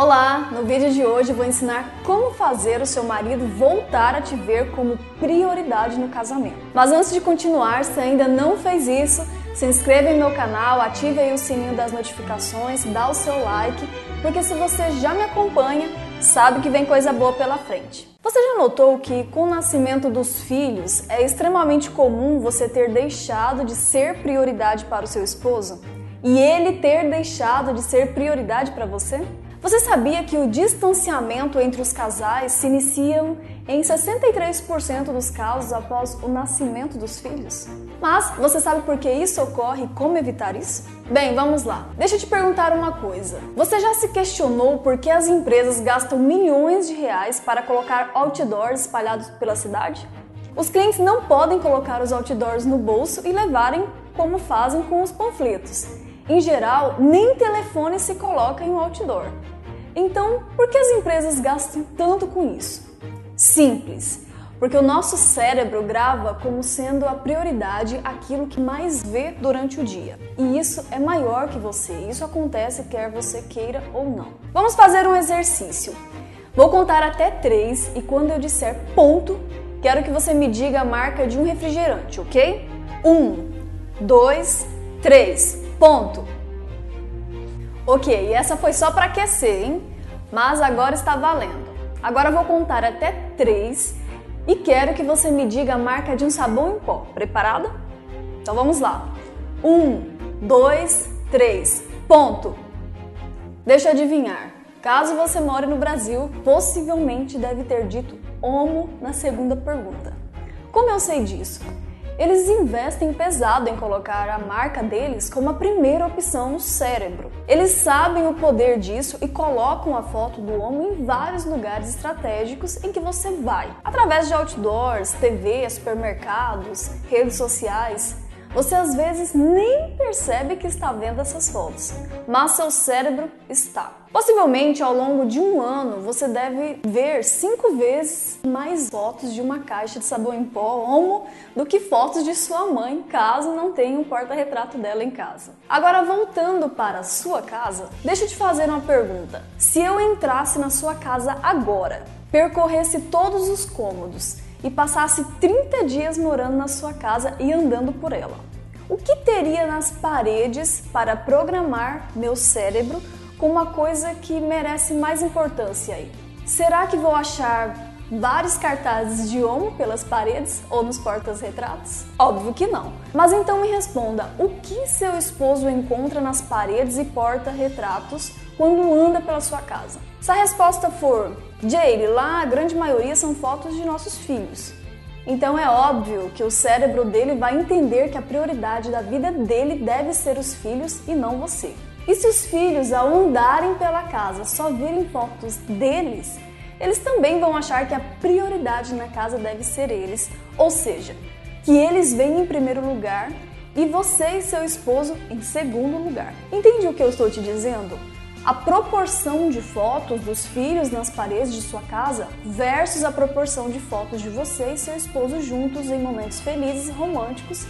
Olá! No vídeo de hoje vou ensinar como fazer o seu marido voltar a te ver como prioridade no casamento. Mas antes de continuar, se ainda não fez isso, se inscreva em meu canal, ative aí o sininho das notificações, dá o seu like, porque se você já me acompanha, sabe que vem coisa boa pela frente. Você já notou que com o nascimento dos filhos é extremamente comum você ter deixado de ser prioridade para o seu esposo? E ele ter deixado de ser prioridade para você? Você sabia que o distanciamento entre os casais se inicia em 63% dos casos após o nascimento dos filhos? Mas você sabe por que isso ocorre e como evitar isso? Bem, vamos lá. Deixa eu te perguntar uma coisa. Você já se questionou por que as empresas gastam milhões de reais para colocar outdoors espalhados pela cidade? Os clientes não podem colocar os outdoors no bolso e levarem como fazem com os panfletos. Em geral, nem telefone se coloca em um outdoor. Então, por que as empresas gastam tanto com isso? Simples, porque o nosso cérebro grava como sendo a prioridade aquilo que mais vê durante o dia. E isso é maior que você. Isso acontece quer você queira ou não. Vamos fazer um exercício. Vou contar até três e quando eu disser ponto, quero que você me diga a marca de um refrigerante, ok? Um, dois, três. Ponto. Ok, essa foi só para aquecer, hein? Mas agora está valendo. Agora vou contar até três e quero que você me diga a marca de um sabão em pó. Preparada? Então vamos lá. Um, dois, três. Ponto. Deixa eu adivinhar. Caso você more no Brasil, possivelmente deve ter dito Omo na segunda pergunta. Como eu sei disso? Eles investem pesado em colocar a marca deles como a primeira opção no cérebro. Eles sabem o poder disso e colocam a foto do homem em vários lugares estratégicos em que você vai, através de outdoors, TV, supermercados, redes sociais. Você às vezes nem percebe que está vendo essas fotos, mas seu cérebro está. Possivelmente ao longo de um ano você deve ver cinco vezes mais fotos de uma caixa de sabão em pó Omo do que fotos de sua mãe, caso não tenha um porta-retrato dela em casa. Agora voltando para a sua casa, deixa eu te fazer uma pergunta. Se eu entrasse na sua casa agora, percorresse todos os cômodos e passasse 30 dias morando na sua casa e andando por ela. O que teria nas paredes para programar meu cérebro com uma coisa que merece mais importância aí? Será que vou achar vários cartazes de homo pelas paredes ou nos portas-retratos? Óbvio que não. Mas então me responda: o que seu esposo encontra nas paredes e porta-retratos quando anda pela sua casa? Se a resposta for Jade, lá a grande maioria são fotos de nossos filhos. Então é óbvio que o cérebro dele vai entender que a prioridade da vida dele deve ser os filhos e não você. E se os filhos, ao andarem pela casa, só virem fotos deles, eles também vão achar que a prioridade na casa deve ser eles, ou seja, que eles vêm em primeiro lugar e você e seu esposo em segundo lugar. Entende o que eu estou te dizendo? a proporção de fotos dos filhos nas paredes de sua casa versus a proporção de fotos de você e seu esposo juntos em momentos felizes e românticos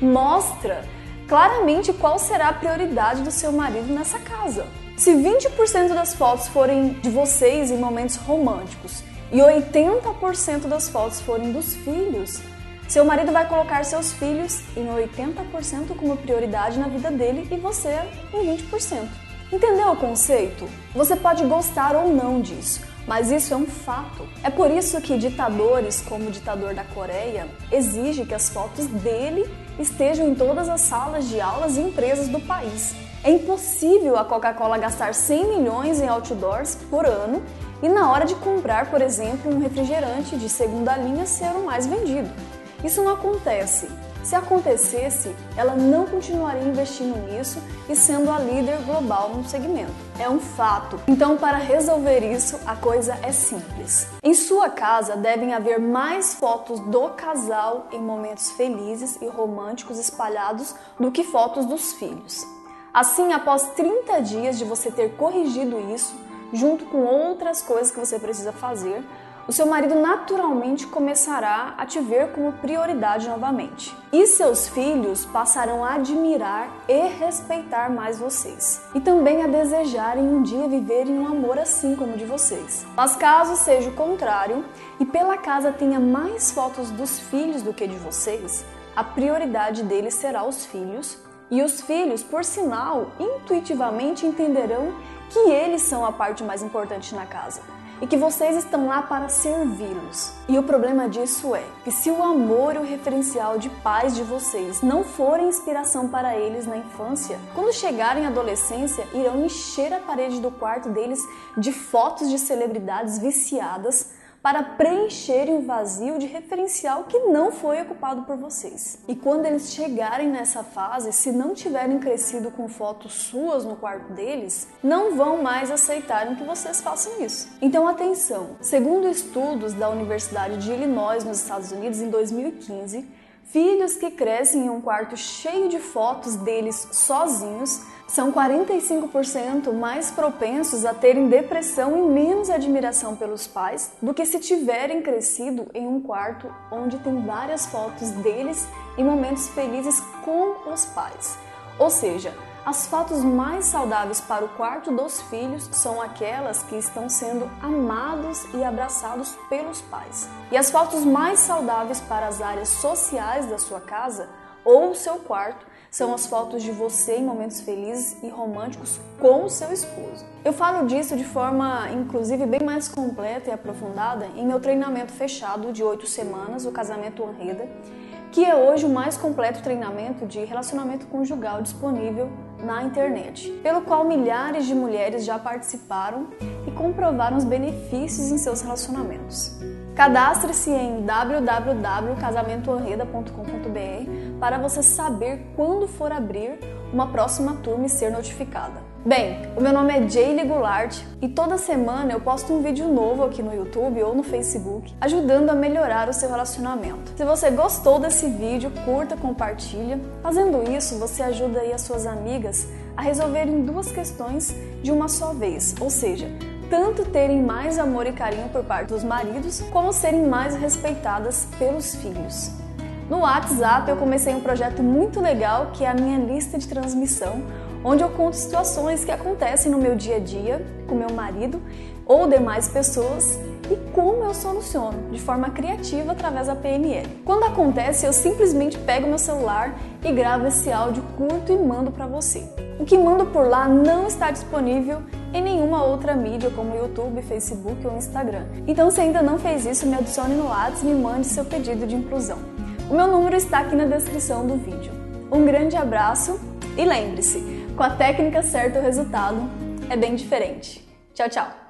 mostra claramente qual será a prioridade do seu marido nessa casa. Se 20% das fotos forem de vocês em momentos românticos e 80% das fotos forem dos filhos, seu marido vai colocar seus filhos em 80% como prioridade na vida dele e você em 20%. Entendeu o conceito? Você pode gostar ou não disso, mas isso é um fato. É por isso que ditadores como o ditador da Coreia exigem que as fotos dele estejam em todas as salas de aulas e empresas do país. É impossível a Coca-Cola gastar 100 milhões em outdoors por ano e na hora de comprar, por exemplo, um refrigerante de segunda linha ser o mais vendido. Isso não acontece. Se acontecesse, ela não continuaria investindo nisso e sendo a líder global no segmento. É um fato. Então, para resolver isso, a coisa é simples. Em sua casa devem haver mais fotos do casal em momentos felizes e românticos espalhados do que fotos dos filhos. Assim, após 30 dias de você ter corrigido isso, junto com outras coisas que você precisa fazer, o seu marido naturalmente começará a te ver como prioridade novamente. E seus filhos passarão a admirar e respeitar mais vocês. E também a desejarem um dia viverem um amor assim como o de vocês. Mas caso seja o contrário e pela casa tenha mais fotos dos filhos do que de vocês, a prioridade deles será os filhos. E os filhos, por sinal, intuitivamente entenderão que eles são a parte mais importante na casa e que vocês estão lá para servi-los. E o problema disso é que se o amor e o referencial de pais de vocês não forem inspiração para eles na infância, quando chegarem à adolescência, irão encher a parede do quarto deles de fotos de celebridades viciadas para preencherem o vazio de referencial que não foi ocupado por vocês. E quando eles chegarem nessa fase, se não tiverem crescido com fotos suas no quarto deles, não vão mais aceitarem que vocês façam isso. Então atenção, segundo estudos da Universidade de Illinois nos Estados Unidos em 2015, filhos que crescem em um quarto cheio de fotos deles sozinhos são 45% mais propensos a terem depressão e menos admiração pelos pais do que se tiverem crescido em um quarto onde tem várias fotos deles em momentos felizes com os pais. Ou seja, as fotos mais saudáveis para o quarto dos filhos são aquelas que estão sendo amados e abraçados pelos pais. E as fotos mais saudáveis para as áreas sociais da sua casa ou seu quarto são as fotos de você em momentos felizes e românticos com o seu esposo. Eu falo disso de forma, inclusive, bem mais completa e aprofundada em meu treinamento fechado de oito semanas, o Casamento Honreda, que é hoje o mais completo treinamento de relacionamento conjugal disponível na internet, pelo qual milhares de mulheres já participaram e comprovaram os benefícios em seus relacionamentos. Cadastre-se em www.casamentoorreda.com.br para você saber quando for abrir uma próxima turma e ser notificada. Bem, o meu nome é Jaylee Goulart e toda semana eu posto um vídeo novo aqui no YouTube ou no Facebook, ajudando a melhorar o seu relacionamento. Se você gostou desse vídeo, curta, compartilha. Fazendo isso, você ajuda aí as suas amigas a resolverem duas questões de uma só vez, ou seja, tanto terem mais amor e carinho por parte dos maridos, como serem mais respeitadas pelos filhos. No WhatsApp eu comecei um projeto muito legal que é a minha lista de transmissão, onde eu conto situações que acontecem no meu dia a dia com meu marido ou demais pessoas e como eu soluciono de forma criativa através da PNL. Quando acontece, eu simplesmente pego meu celular e gravo esse áudio curto e mando para você. O que mando por lá não está disponível em nenhuma outra mídia como YouTube, Facebook ou Instagram. Então, se ainda não fez isso, me adicione no WhatsApp e me mande seu pedido de inclusão. O meu número está aqui na descrição do vídeo. Um grande abraço e lembre-se, com a técnica certa o resultado é bem diferente. Tchau, tchau!